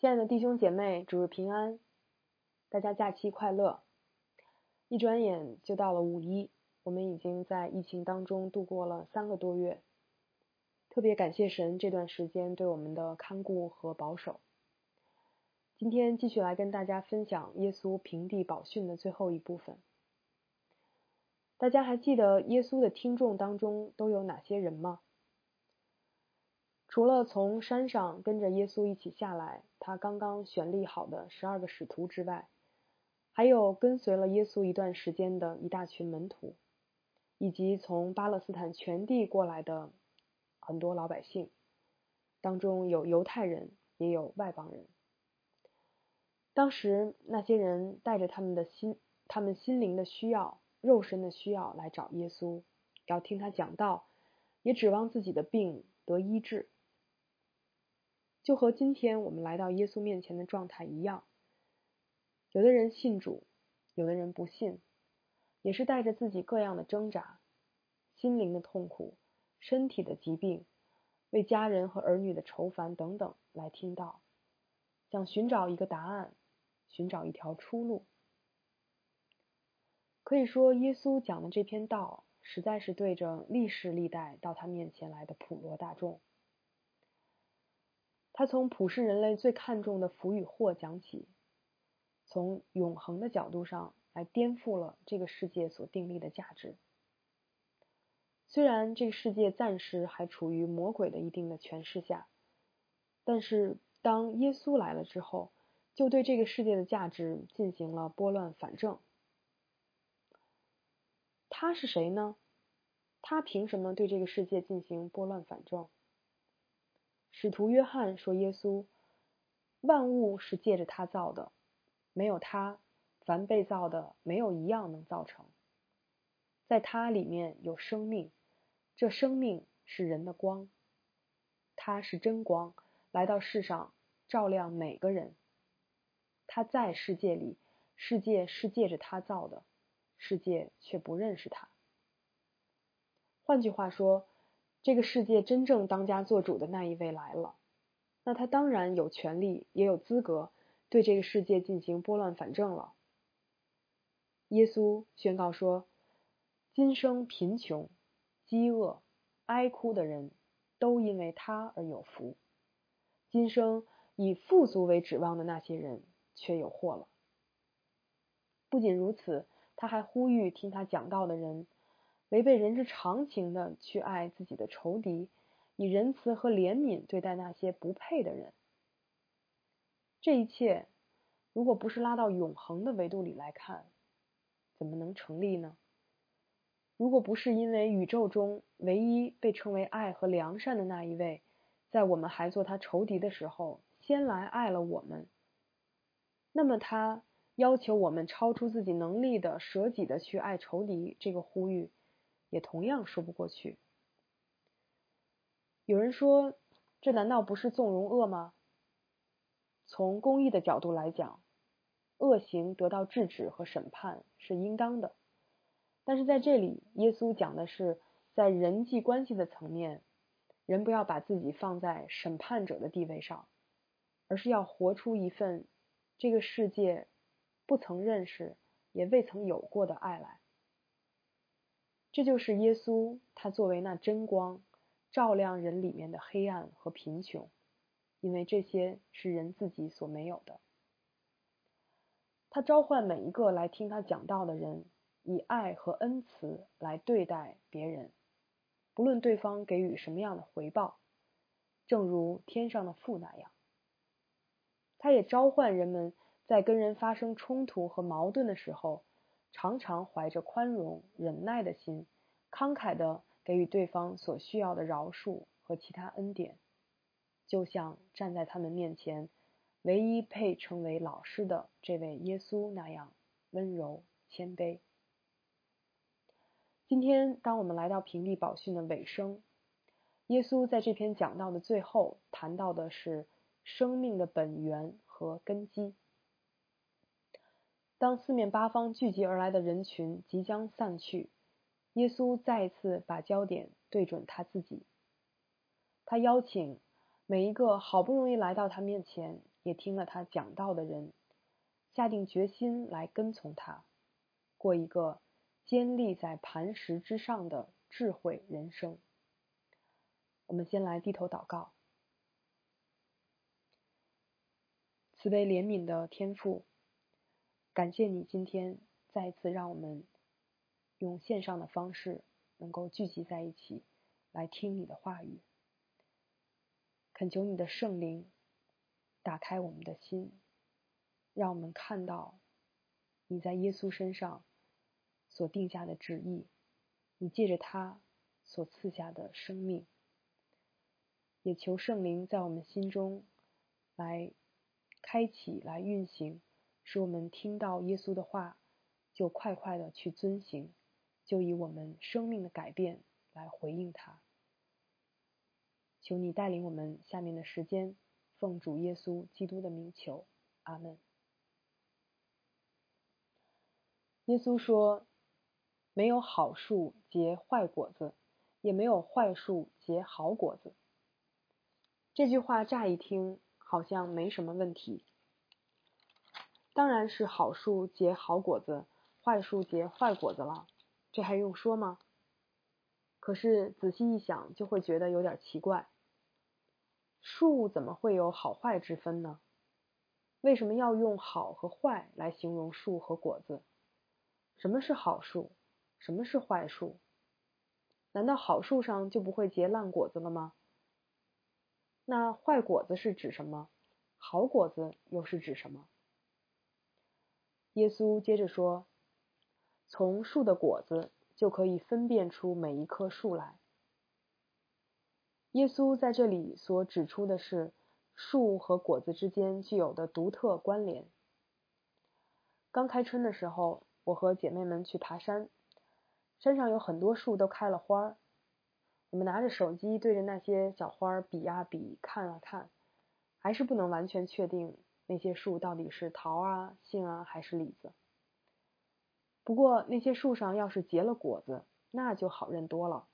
亲爱的弟兄姐妹，主日平安，大家假期快乐！一转眼就到了五一，我们已经在疫情当中度过了三个多月，特别感谢神这段时间对我们的看顾和保守。今天继续来跟大家分享耶稣平地宝训的最后一部分。大家还记得耶稣的听众当中都有哪些人吗？除了从山上跟着耶稣一起下来，他刚刚选立好的十二个使徒之外，还有跟随了耶稣一段时间的一大群门徒，以及从巴勒斯坦全地过来的很多老百姓，当中有犹太人，也有外邦人。当时那些人带着他们的心，他们心灵的需要、肉身的需要来找耶稣，要听他讲道，也指望自己的病得医治。就和今天我们来到耶稣面前的状态一样，有的人信主，有的人不信，也是带着自己各样的挣扎、心灵的痛苦、身体的疾病、为家人和儿女的愁烦等等来听到，想寻找一个答案，寻找一条出路。可以说，耶稣讲的这篇道，实在是对着历世历代到他面前来的普罗大众。他从普世人类最看重的福与祸讲起，从永恒的角度上来颠覆了这个世界所定立的价值。虽然这个世界暂时还处于魔鬼的一定的权势下，但是当耶稣来了之后，就对这个世界的价值进行了拨乱反正。他是谁呢？他凭什么对这个世界进行拨乱反正？使徒约翰说：“耶稣，万物是借着他造的，没有他，凡被造的没有一样能造成。在他里面有生命，这生命是人的光。他是真光，来到世上照亮每个人。他在世界里，世界是借着他造的，世界却不认识他。换句话说。”这个世界真正当家做主的那一位来了，那他当然有权利，也有资格对这个世界进行拨乱反正了。耶稣宣告说：“今生贫穷、饥饿、哀哭的人，都因为他而有福；今生以富足为指望的那些人，却有祸了。”不仅如此，他还呼吁听他讲道的人。违背人之常情的去爱自己的仇敌，以仁慈和怜悯对待那些不配的人。这一切，如果不是拉到永恒的维度里来看，怎么能成立呢？如果不是因为宇宙中唯一被称为爱和良善的那一位，在我们还做他仇敌的时候，先来爱了我们，那么他要求我们超出自己能力的舍己的去爱仇敌，这个呼吁。也同样说不过去。有人说，这难道不是纵容恶吗？从公益的角度来讲，恶行得到制止和审判是应当的。但是在这里，耶稣讲的是在人际关系的层面，人不要把自己放在审判者的地位上，而是要活出一份这个世界不曾认识也未曾有过的爱来。这就是耶稣，他作为那真光，照亮人里面的黑暗和贫穷，因为这些是人自己所没有的。他召唤每一个来听他讲道的人，以爱和恩慈来对待别人，不论对方给予什么样的回报，正如天上的父那样。他也召唤人们在跟人发生冲突和矛盾的时候。常常怀着宽容、忍耐的心，慷慨的给予对方所需要的饶恕和其他恩典，就像站在他们面前唯一配称为老师的这位耶稣那样温柔谦卑。今天，当我们来到平地宝训的尾声，耶稣在这篇讲道的最后谈到的是生命的本源和根基。当四面八方聚集而来的人群即将散去，耶稣再一次把焦点对准他自己。他邀请每一个好不容易来到他面前也听了他讲道的人，下定决心来跟从他，过一个坚立在磐石之上的智慧人生。我们先来低头祷告，慈悲怜悯的天父，感谢你今天再一次让我们用线上的方式能够聚集在一起，来听你的话语。恳求你的圣灵打开我们的心，让我们看到你在耶稣身上所定下的旨意，你借着他所赐下的生命。也求圣灵在我们心中来开启、来运行，使我们听到耶稣的话就快快的去遵行，就以我们生命的改变来回应他。求你带领我们下面的时间，奉主耶稣基督的名求，阿门。耶稣说：“没有好树结坏果子，也没有坏树结好果子。”这句话乍一听好像没什么问题，当然是好树结好果子，坏树结坏果子了，这还用说吗？可是仔细一想，就会觉得有点奇怪。树怎么会有好坏之分呢？为什么要用好和坏来形容树和果子？什么是好树？什么是坏树？难道好树上就不会结烂果子了吗？那坏果子是指什么？好果子又是指什么？耶稣接着说：“从树的果子就可以分辨出每一棵树来。”耶稣在这里所指出的是树和果子之间具有的独特关联。刚开春的时候，我和姐妹们去爬山，山上有很多树都开了花儿。我们拿着手机对着那些小花儿比呀比，看啊看，还是不能完全确定那些树到底是桃啊、杏啊还是李子。不过那些树上要是结了果子，那就好认多了。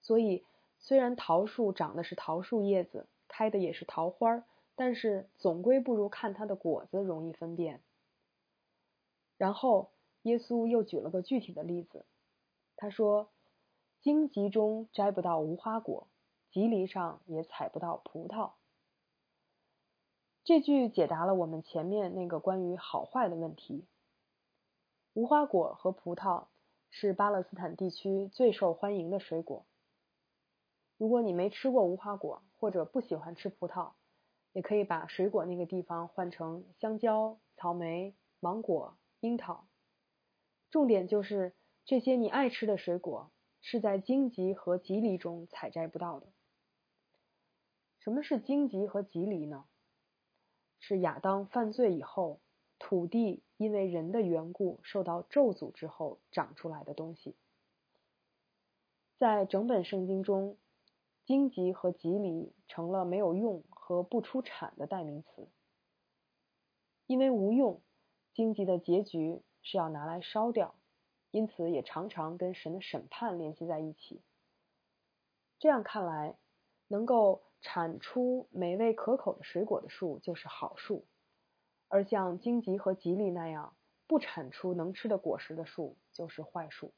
所以。虽然桃树长的是桃树叶子，开的也是桃花，但是总归不如看它的果子容易分辨。然后耶稣又举了个具体的例子，他说：“荆棘中摘不到无花果，棘藜上也采不到葡萄。”这句解答了我们前面那个关于好坏的问题。无花果和葡萄是巴勒斯坦地区最受欢迎的水果。如果你没吃过无花果，或者不喜欢吃葡萄，也可以把水果那个地方换成香蕉、草莓、芒果、樱桃。重点就是这些你爱吃的水果是在荆棘和棘藜中采摘不到的。什么是荆棘和棘藜呢？是亚当犯罪以后，土地因为人的缘故受到咒诅之后长出来的东西。在整本圣经中。荆棘和棘藜成了没有用和不出产的代名词，因为无用，荆棘的结局是要拿来烧掉，因此也常常跟神的审判联系在一起。这样看来，能够产出美味可口的水果的树就是好树，而像荆棘和棘藜那样不产出能吃的果实的树就是坏树。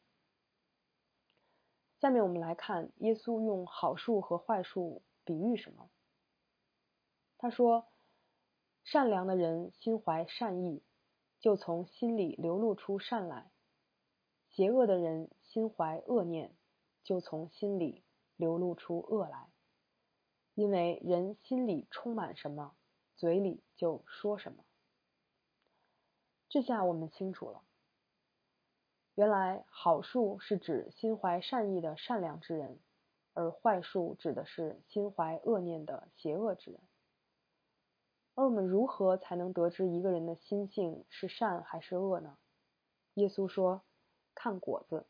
下面我们来看，耶稣用好树和坏树比喻什么？他说：“善良的人心怀善意，就从心里流露出善来；邪恶的人心怀恶念，就从心里流露出恶来。因为人心里充满什么，嘴里就说什么。”这下我们清楚了。原来好树是指心怀善意的善良之人，而坏树指的是心怀恶念的邪恶之人。而我们如何才能得知一个人的心性是善还是恶呢？耶稣说：“看果子，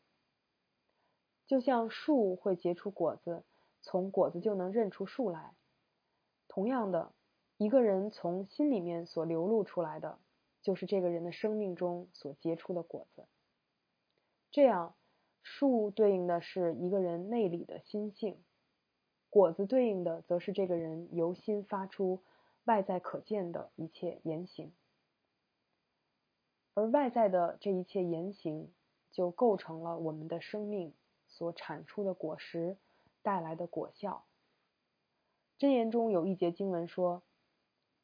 就像树会结出果子，从果子就能认出树来。同样的，一个人从心里面所流露出来的，就是这个人的生命中所结出的果子。”这样，树对应的是一个人内里的心性，果子对应的则是这个人由心发出外在可见的一切言行，而外在的这一切言行，就构成了我们的生命所产出的果实带来的果效。箴言中有一节经文说：“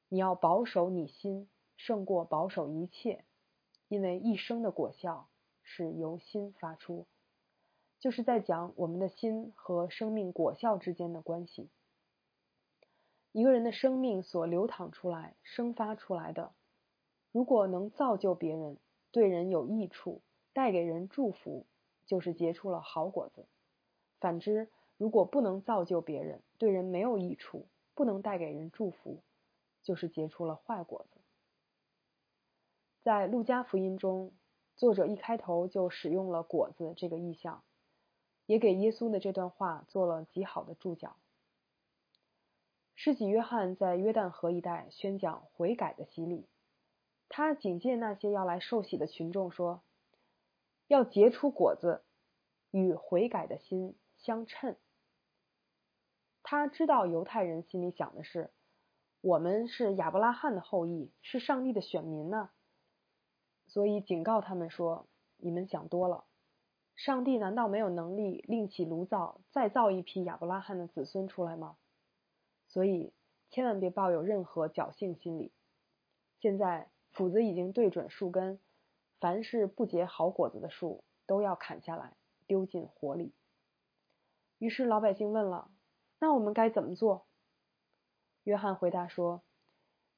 你要保守你心，胜过保守一切，因为一生的果效是由心发出。”就是在讲我们的心和生命果效之间的关系。一个人的生命所流淌出来、生发出来的，如果能造就别人，对人有益处，带给人祝福，就是结出了好果子；反之，如果不能造就别人，对人没有益处，不能带给人祝福，就是结出了坏果子。在路加福音中，作者一开头就使用了“果子”这个意象，也给耶稣的这段话做了极好的注脚。世纪约翰在约旦河一带宣讲悔改的洗礼，他警戒那些要来受洗的群众说：“要结出果子，与悔改的心相称。”他知道犹太人心里想的是：“我们是亚伯拉罕的后裔，是上帝的选民呢。”所以警告他们说：“你们想多了，上帝难道没有能力另起炉灶，再造一批亚伯拉罕的子孙出来吗？”所以，千万别抱有任何侥幸心理。现在斧子已经对准树根，凡是不结好果子的树都要砍下来，丢进火里。于是老百姓问了：“那我们该怎么做？”约翰回答说：“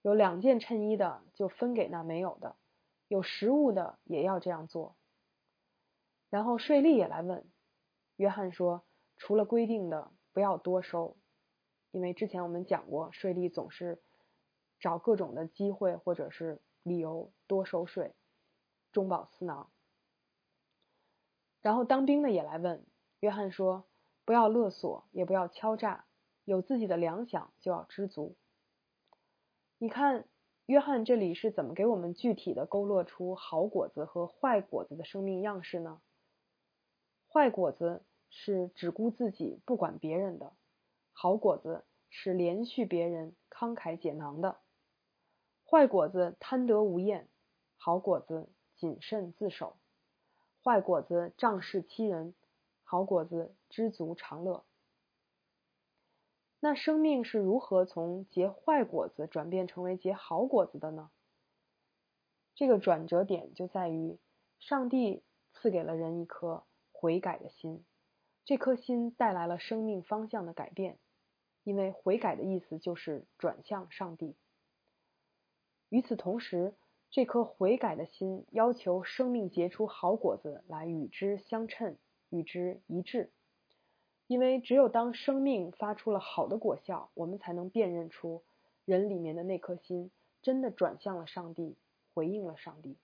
有两件衬衣的，就分给那没有的；有食物的，也要这样做。”然后税吏也来问，约翰说：“除了规定的，不要多收。”因为之前我们讲过，税吏总是找各种的机会或者是理由多收税，中饱私囊。然后当兵的也来问约翰说：“不要勒索，也不要敲诈，有自己的粮饷就要知足。”你看，约翰这里是怎么给我们具体的勾勒出好果子和坏果子的生命样式呢？坏果子是只顾自己，不管别人的。好果子是连续别人、慷慨解囊的；坏果子贪得无厌；好果子谨慎自守；坏果子仗势欺人；好果子知足常乐。那生命是如何从结坏果子转变成为结好果子的呢？这个转折点就在于，上帝赐给了人一颗悔改的心，这颗心带来了生命方向的改变。因为悔改的意思就是转向上帝。与此同时，这颗悔改的心要求生命结出好果子来与之相称、与之一致。因为只有当生命发出了好的果效，我们才能辨认出人里面的那颗心真的转向了上帝，回应了上帝。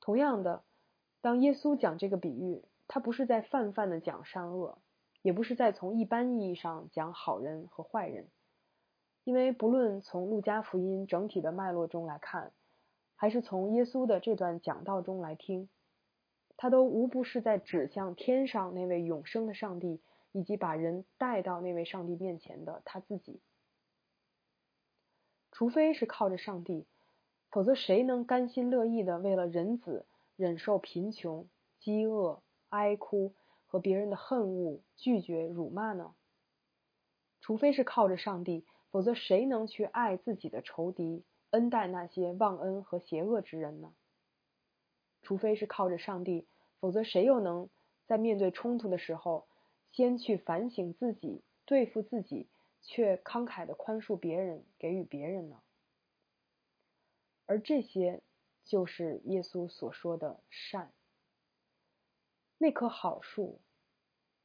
同样的，当耶稣讲这个比喻，他不是在泛泛的讲善恶。也不是在从一般意义上讲好人和坏人，因为不论从路加福音整体的脉络中来看，还是从耶稣的这段讲道中来听，他都无不是在指向天上那位永生的上帝，以及把人带到那位上帝面前的他自己。除非是靠着上帝，否则谁能甘心乐意的为了人子忍受贫穷、饥饿、哀哭？和别人的恨恶、拒绝、辱骂呢？除非是靠着上帝，否则谁能去爱自己的仇敌，恩待那些忘恩和邪恶之人呢？除非是靠着上帝，否则谁又能在面对冲突的时候，先去反省自己，对付自己，却慷慨的宽恕别人，给予别人呢？而这些，就是耶稣所说的善。那棵好树，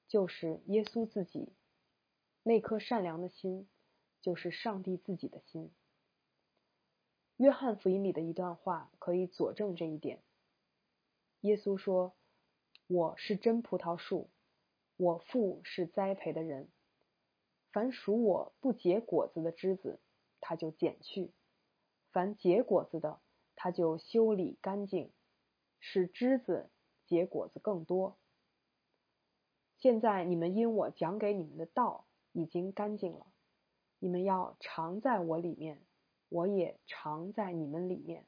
就是耶稣自己；那颗善良的心，就是上帝自己的心。约翰福音里的一段话可以佐证这一点。耶稣说：“我是真葡萄树，我父是栽培的人。凡属我不结果子的枝子，他就剪去；凡结果子的，他就修理干净，使枝子。”结果子更多。现在你们因我讲给你们的道已经干净了，你们要常在我里面，我也常在你们里面。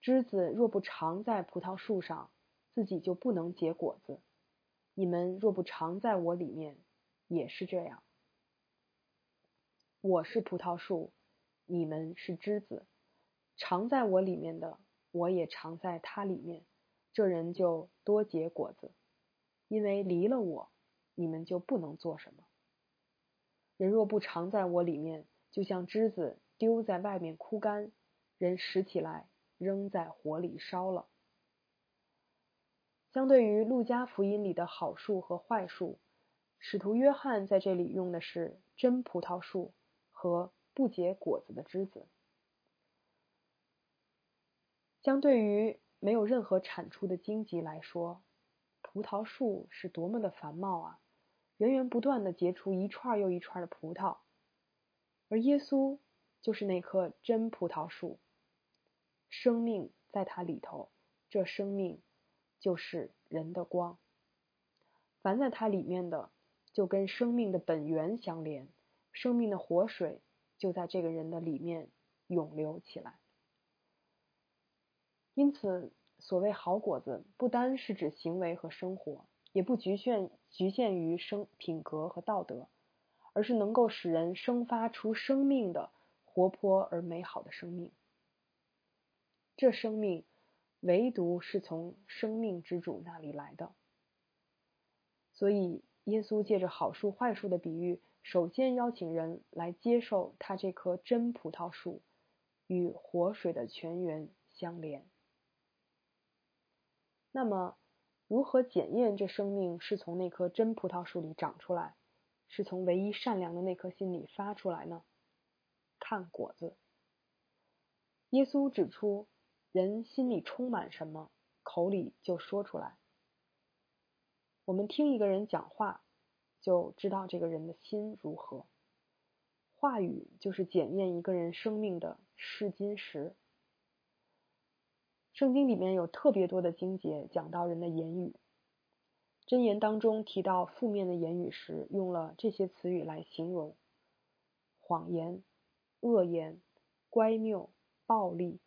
枝子若不常在葡萄树上，自己就不能结果子。你们若不常在我里面，也是这样。我是葡萄树，你们是枝子。常在我里面的，我也常在他里面。这人就多结果子，因为离了我，你们就不能做什么。人若不常在我里面，就像枝子丢在外面枯干，人拾起来扔在火里烧了。相对于路加福音里的好树和坏树，使徒约翰在这里用的是真葡萄树和不结果子的枝子。相对于没有任何产出的荆棘来说，葡萄树是多么的繁茂啊！源源不断的结出一串又一串的葡萄，而耶稣就是那棵真葡萄树，生命在它里头，这生命就是人的光。凡在它里面的，就跟生命的本源相连，生命的活水就在这个人的里面涌流起来。因此，所谓好果子，不单是指行为和生活，也不局限局限于生品格和道德，而是能够使人生发出生命的活泼而美好的生命。这生命，唯独是从生命之主那里来的。所以，耶稣借着好树坏树的比喻，首先邀请人来接受他这棵真葡萄树，与活水的泉源相连。那么，如何检验这生命是从那棵真葡萄树里长出来，是从唯一善良的那颗心里发出来呢？看果子。耶稣指出，人心里充满什么，口里就说出来。我们听一个人讲话，就知道这个人的心如何。话语就是检验一个人生命的试金石。圣经里面有特别多的经节讲到人的言语，箴言当中提到负面的言语时，用了这些词语来形容：谎言、恶言、乖谬、暴力、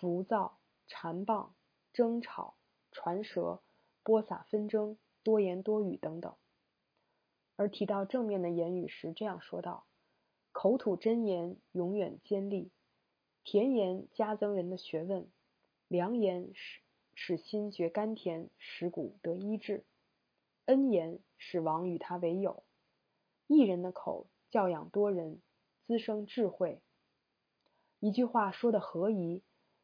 浮躁、缠棒、争吵、传舌、播撒纷争、多言多语等等。而提到正面的言语时，这样说道：口吐真言，永远坚立；甜言加增人的学问。良言使使心觉甘甜，使骨得医治；恩言使王与他为友。一人的口教养多人，滋生智慧。一句话说的合宜，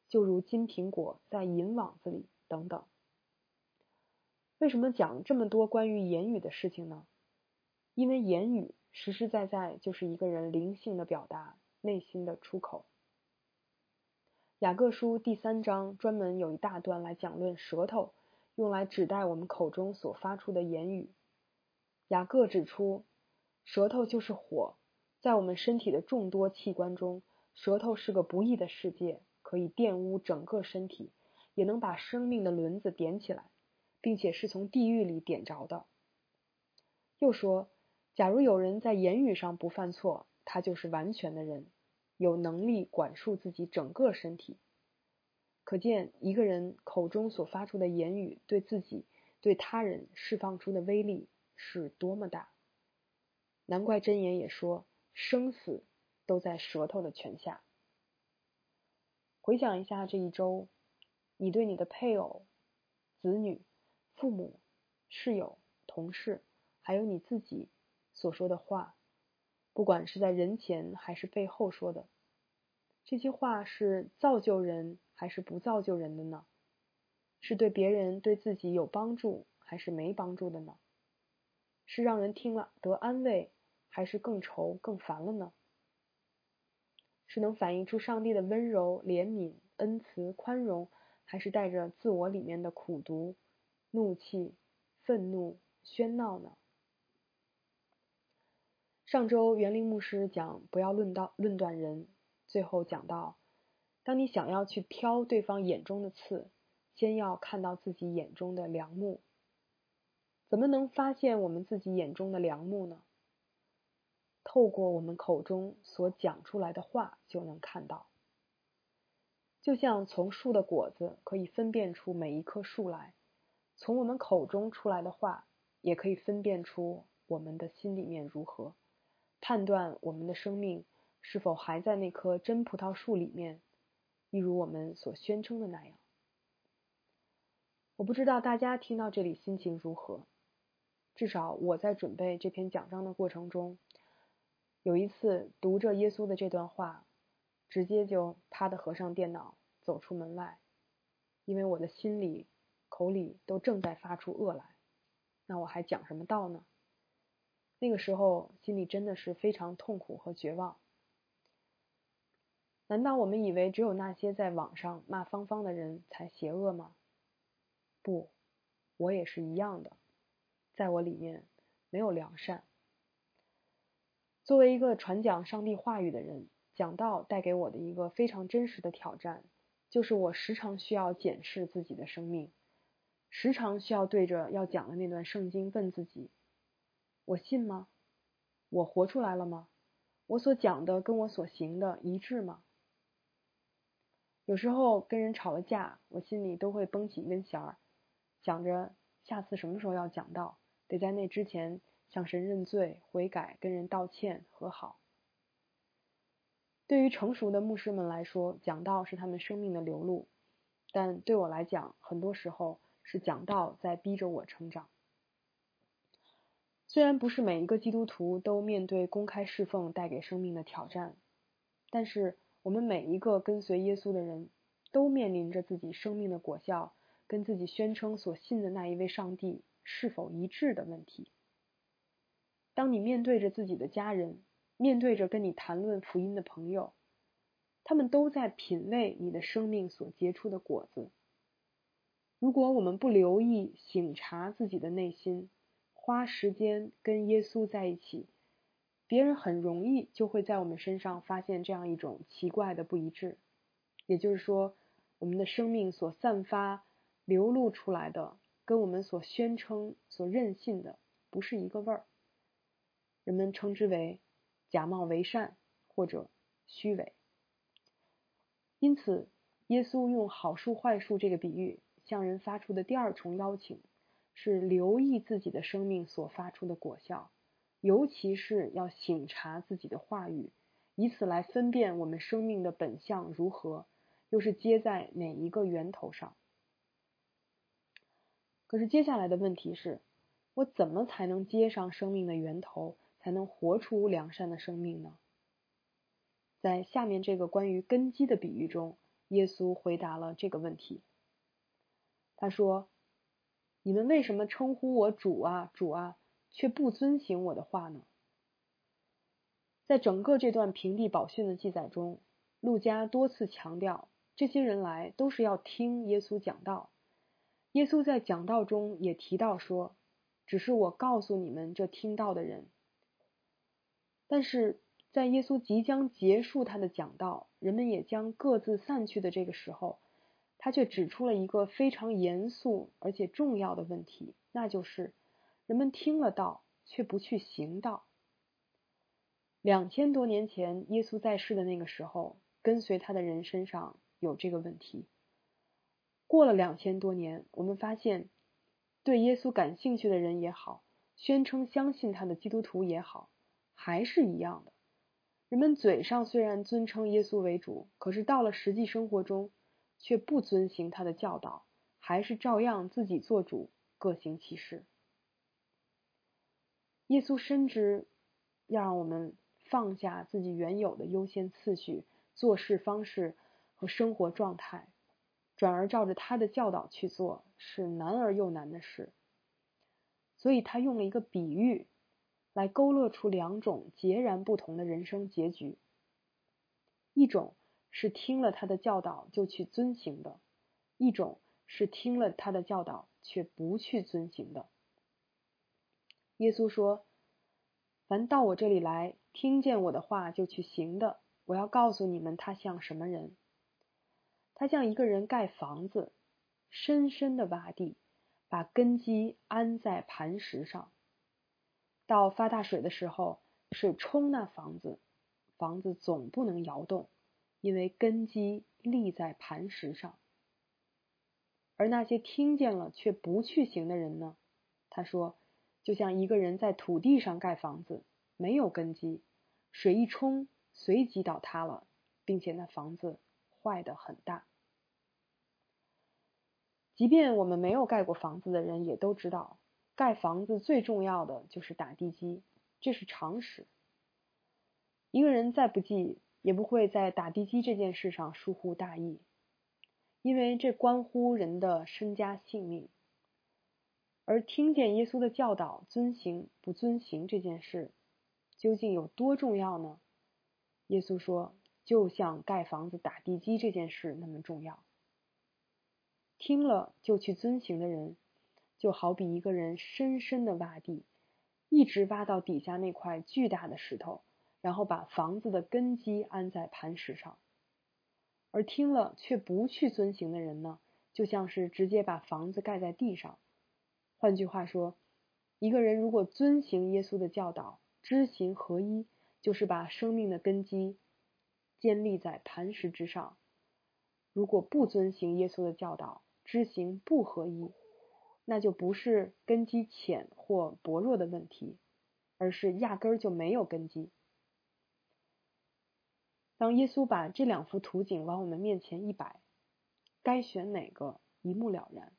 就如金苹果在银网子里。等等。为什么讲这么多关于言语的事情呢？因为言语实实在在就是一个人灵性的表达，内心的出口。雅各书第三章专门有一大段来讲论舌头，用来指代我们口中所发出的言语。雅各指出，舌头就是火，在我们身体的众多器官中，舌头是个不义的世界，可以玷污整个身体，也能把生命的轮子点起来，并且是从地狱里点着的。又说，假如有人在言语上不犯错，他就是完全的人。有能力管束自己整个身体，可见一个人口中所发出的言语对自己、对他人释放出的威力是多么大。难怪真言也说，生死都在舌头的权下。回想一下这一周，你对你的配偶、子女、父母、室友、同事，还有你自己所说的话。不管是在人前还是背后说的，这些话是造就人还是不造就人的呢？是对别人对自己有帮助还是没帮助的呢？是让人听了得安慰还是更愁更烦了呢？是能反映出上帝的温柔、怜悯、恩慈、宽容，还是带着自我里面的苦毒、怒气、愤怒、喧闹呢？上周园林牧师讲不要论到论断人，最后讲到，当你想要去挑对方眼中的刺，先要看到自己眼中的良木。怎么能发现我们自己眼中的良木呢？透过我们口中所讲出来的话就能看到。就像从树的果子可以分辨出每一棵树来，从我们口中出来的话也可以分辨出我们的心里面如何，判断我们的生命是否还在那棵真葡萄树里面，一如我们所宣称的那样。我不知道大家听到这里心情如何，至少我在准备这篇讲章的过程中，有一次读着耶稣的这段话。直接就啪的合上电脑，走出门外，因为我的心里、口里都正在发出恶来。那我还讲什么道呢？那个时候心里真的是非常痛苦和绝望。难道我们以为只有那些在网上骂芳芳的人才邪恶吗？不，我也是一样的，在我里面没有良善。作为一个传讲上帝话语的人。讲道带给我的一个非常真实的挑战，就是我时常需要检视自己的生命，时常需要对着要讲的那段圣经问自己：我信吗？我活出来了吗？我所讲的跟我所行的一致吗？有时候跟人吵了架，我心里都会绷起一根弦儿，想着下次什么时候要讲道，得在那之前向神认罪悔改，跟人道歉和好。对于成熟的牧师们来说，讲道是他们生命的流露；但对我来讲，很多时候是讲道在逼着我成长。虽然不是每一个基督徒都面对公开侍奉带给生命的挑战，但是我们每一个跟随耶稣的人都面临着自己生命的果效跟自己宣称所信的那一位上帝是否一致的问题。当你面对着自己的家人，面对着跟你谈论福音的朋友，他们都在品味你的生命所结出的果子。如果我们不留意醒察自己的内心，花时间跟耶稣在一起，别人很容易就会在我们身上发现这样一种奇怪的不一致。也就是说，我们的生命所散发、流露出来的，跟我们所宣称、所任性的不是一个味儿。人们称之为。假冒为善或者虚伪，因此，耶稣用好树坏树这个比喻向人发出的第二重邀请，是留意自己的生命所发出的果效，尤其是要醒察自己的话语，以此来分辨我们生命的本相如何，又是接在哪一个源头上。可是接下来的问题是，我怎么才能接上生命的源头？才能活出良善的生命呢？在下面这个关于根基的比喻中，耶稣回答了这个问题。他说：“你们为什么称呼我主啊主啊，却不遵行我的话呢？”在整个这段平地宝训的记载中，路加多次强调，这些人来都是要听耶稣讲道。耶稣在讲道中也提到说：“只是我告诉你们这听到的人。”但是在耶稣即将结束他的讲道，人们也将各自散去的这个时候，他却指出了一个非常严肃而且重要的问题，那就是人们听了道却不去行道。两千多年前耶稣在世的那个时候，跟随他的人身上有这个问题。过了两千多年，我们发现，对耶稣感兴趣的人也好，宣称相信他的基督徒也好。还是一样的，人们嘴上虽然尊称耶稣为主，可是到了实际生活中，却不遵行他的教导，还是照样自己做主，各行其事。耶稣深知要让我们放下自己原有的优先次序、做事方式和生活状态，转而照着他的教导去做，是难而又难的事。所以他用了一个比喻。来勾勒出两种截然不同的人生结局。一种是听了他的教导就去遵行的，一种是听了他的教导却不去遵行的。耶稣说：“凡到我这里来，听见我的话就去行的，我要告诉你们，他像什么人？他像一个人盖房子，深深的挖地，把根基安在磐石上。”到发大水的时候，水冲那房子，房子总不能摇动，因为根基立在磐石上。而那些听见了却不去行的人呢？他说，就像一个人在土地上盖房子，没有根基，水一冲，随即倒塌了，并且那房子坏的很大。即便我们没有盖过房子的人，也都知道，盖房子最重要的就是打地基，这是常识。一个人再不济，也不会在打地基这件事上疏忽大意。因为这关乎人的身家性命，而听见耶稣的教导、遵行不遵行这件事，究竟有多重要呢？耶稣说，就像盖房子、打地基这件事那么重要。听了就去遵行的人，就好比一个人深深的挖地，一直挖到底下那块巨大的石头，然后把房子的根基安在磐石上。而听了却不去遵行的人呢，就像是直接把房子盖在地上。换句话说，一个人如果遵行耶稣的教导，知行合一，就是把生命的根基建立在磐石之上；如果不遵行耶稣的教导，知行不合一，那就不是根基浅或薄弱的问题，而是压根儿就没有根基。当耶稣把这两幅图景往我们面前一摆，该选哪个一目了然。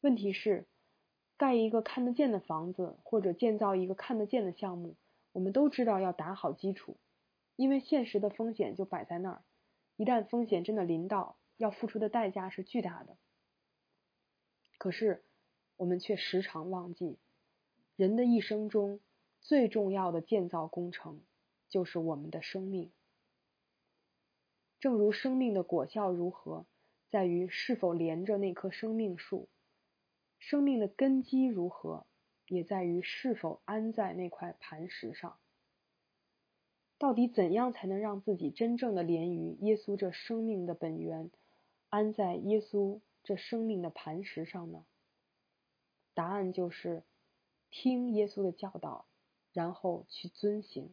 问题是，盖一个看得见的房子，或者建造一个看得见的项目，我们都知道要打好基础，因为现实的风险就摆在那儿。一旦风险真的临到，要付出的代价是巨大的。可是，我们却时常忘记，人的一生中最重要的建造工程，就是我们的生命。正如生命的果效如何，在于是否连着那棵生命树；生命的根基如何，也在于是否安在那块磐石上。到底怎样才能让自己真正的连于耶稣这生命的本源，安在耶稣这生命的磐石上呢？答案就是听耶稣的教导，然后去遵行。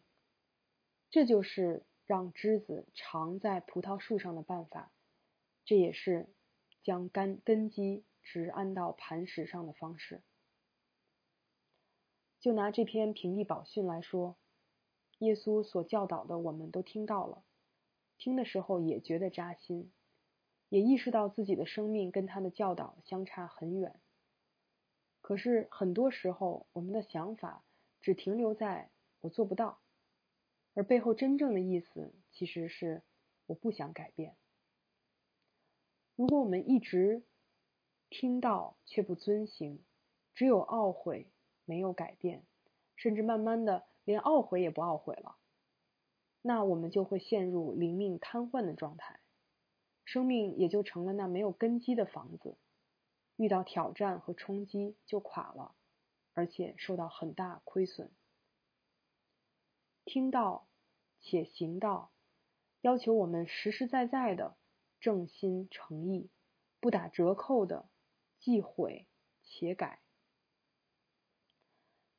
这就是。让枝子长在葡萄树上的办法，这也是将根根基植安到磐石上的方式。就拿这篇平地宝训来说，耶稣所教导的，我们都听到了，听的时候也觉得扎心，也意识到自己的生命跟他的教导相差很远。可是很多时候，我们的想法只停留在我做不到。而背后真正的意思其实是我不想改变。如果我们一直听到却不遵行，只有懊悔没有改变，甚至慢慢的连懊悔也不懊悔了，那我们就会陷入灵命瘫痪的状态，生命也就成了那没有根基的房子，遇到挑战和冲击就垮了，而且受到很大亏损。听到且行道，要求我们实实在在的正心诚意，不打折扣的既悔且改。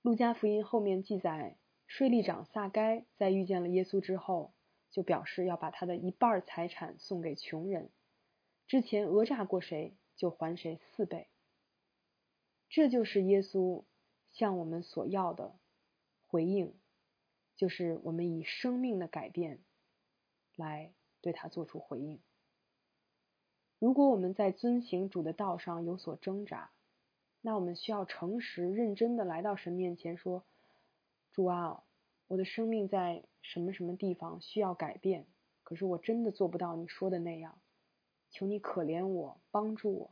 路加福音后面记载，税吏长撒该在遇见了耶稣之后，就表示要把他的一半财产送给穷人，之前讹诈过谁就还谁四倍。这就是耶稣向我们所要的回应。就是我们以生命的改变来对他做出回应。如果我们在遵行主的道上有所挣扎，那我们需要诚实认真的来到神面前说：“主啊，我的生命在什么什么地方需要改变，可是我真的做不到你说的那样，求你可怜我，帮助我。”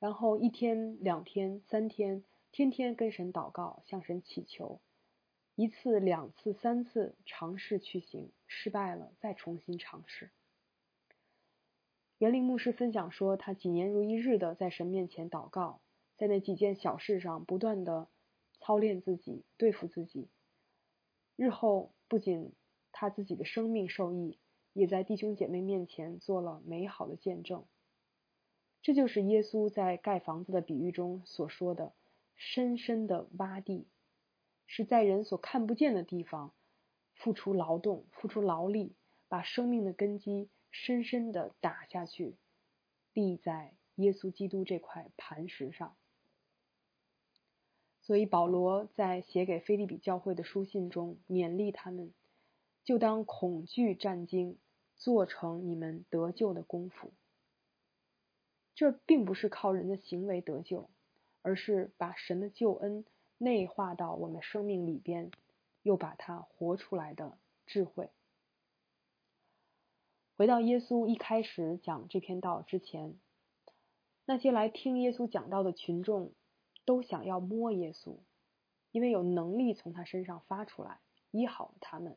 然后一天、两天、三天，天天跟神祷告，向神祈求。一次、两次、三次尝试去行，失败了，再重新尝试。园林牧师分享说，他几年如一日的在神面前祷告，在那几件小事上不断的操练自己，对付自己。日后不仅他自己的生命受益，也在弟兄姐妹面前做了美好的见证。这就是耶稣在盖房子的比喻中所说的：深深的洼地。是在人所看不见的地方付出劳动、付出劳力，把生命的根基深深的打下去，立在耶稣基督这块磐石上。所以保罗在写给菲利比教会的书信中勉励他们，就当恐惧战惊，做成你们得救的功夫。这并不是靠人的行为得救，而是把神的救恩内化到我们生命里边，又把它活出来的智慧。回到耶稣一开始讲这篇道之前，那些来听耶稣讲道的群众。都想要摸耶稣，因为有能力从他身上发出来医好他们。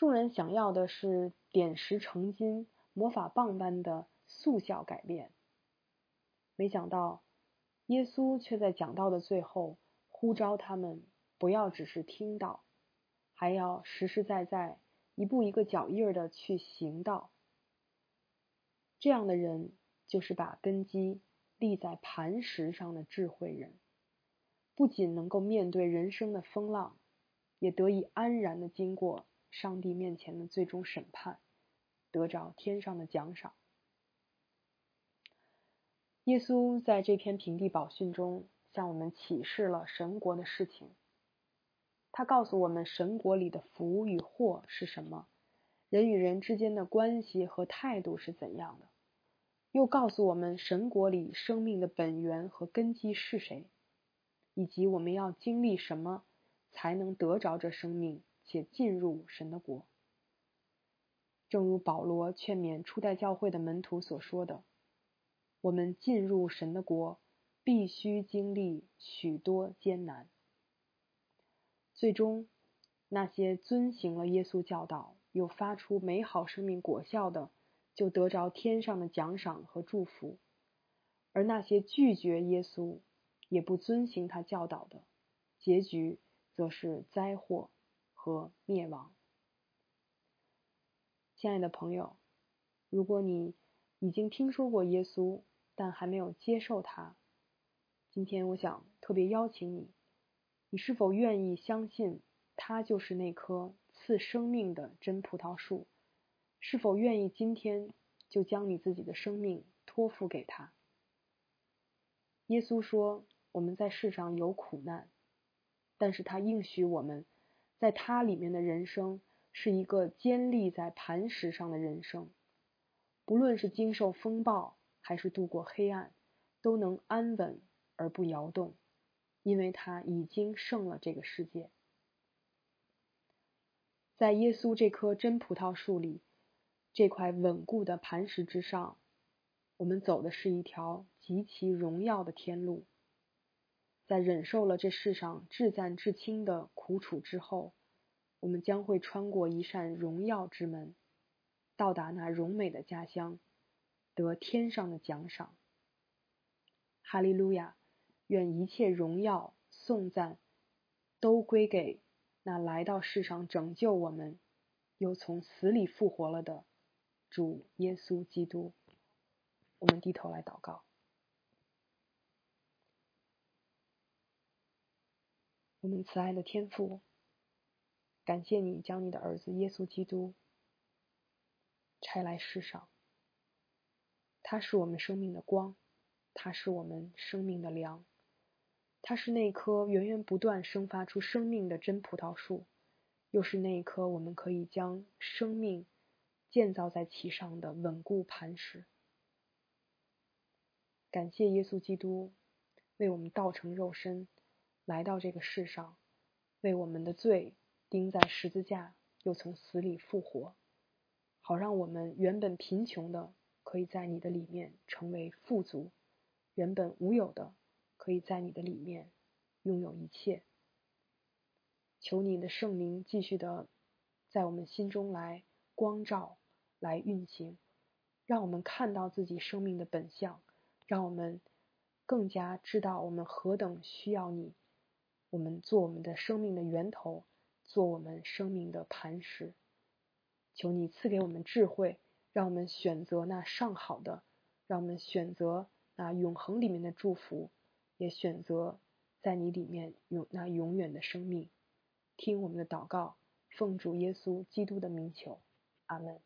众人想要的是点石成金、魔法棒般的速效改变，没想到耶稣却在讲道的最后呼召他们不要只是听到，还要实实在在、一步一个脚印儿的去行道。这样的人就是把根基。立在磐石上的智慧人，不仅能够面对人生的风浪，也得以安然的经过上帝面前的最终审判，得着天上的奖赏。耶稣在这篇平地宝训中向我们启示了神国的事情，他告诉我们神国里的福与祸是什么，人与人之间的关系和态度是怎样的。又告诉我们神国里生命的本源和根基是谁，以及我们要经历什么才能得着这生命且进入神的国。正如保罗劝勉初代教会的门徒所说的：“我们进入神的国，必须经历许多艰难。最终，那些遵行了耶稣教导又发出美好生命果效的。”就得着天上的奖赏和祝福，而那些拒绝耶稣也不遵行他教导的，结局则是灾祸和灭亡。亲爱的朋友，如果你已经听说过耶稣，但还没有接受他，今天我想特别邀请你，你是否愿意相信他就是那棵赐生命的真葡萄树？是否愿意今天就将你自己的生命托付给他？耶稣说：“我们在世上有苦难，但是他应许我们，在他里面的人生是一个坚立在磐石上的人生。不论是经受风暴，还是度过黑暗，都能安稳而不摇动，因为他已经胜了这个世界。在耶稣这棵真葡萄树里。”这块稳固的磐石之上，我们走的是一条极其荣耀的天路。在忍受了这世上至赞至轻的苦楚之后，我们将会穿过一扇荣耀之门，到达那荣美的家乡，得天上的奖赏。哈利路亚！愿一切荣耀颂赞都归给那来到世上拯救我们，又从死里复活了的。主耶稣基督，我们低头来祷告。我们慈爱的天父，感谢你将你的儿子耶稣基督差来世上。他是我们生命的光，他是我们生命的粮，他是那棵源源不断生发出生命的真葡萄树，又是那一棵我们可以将生命。建造在其上的稳固磐石。感谢耶稣基督为我们道成肉身，来到这个世上，为我们的罪钉在十字架，又从死里复活，好让我们原本贫穷的，可以在你的里面成为富足；原本无有的，可以在你的里面拥有一切。求你的圣灵继续的在我们心中来光照。来运行，让我们看到自己生命的本相，让我们更加知道我们何等需要你。我们做我们的生命的源头，做我们生命的磐石。求你赐给我们智慧，让我们选择那上好的，让我们选择那永恒里面的祝福，也选择在你里面有那永远的生命。听我们的祷告，奉主耶稣基督的名求，阿门。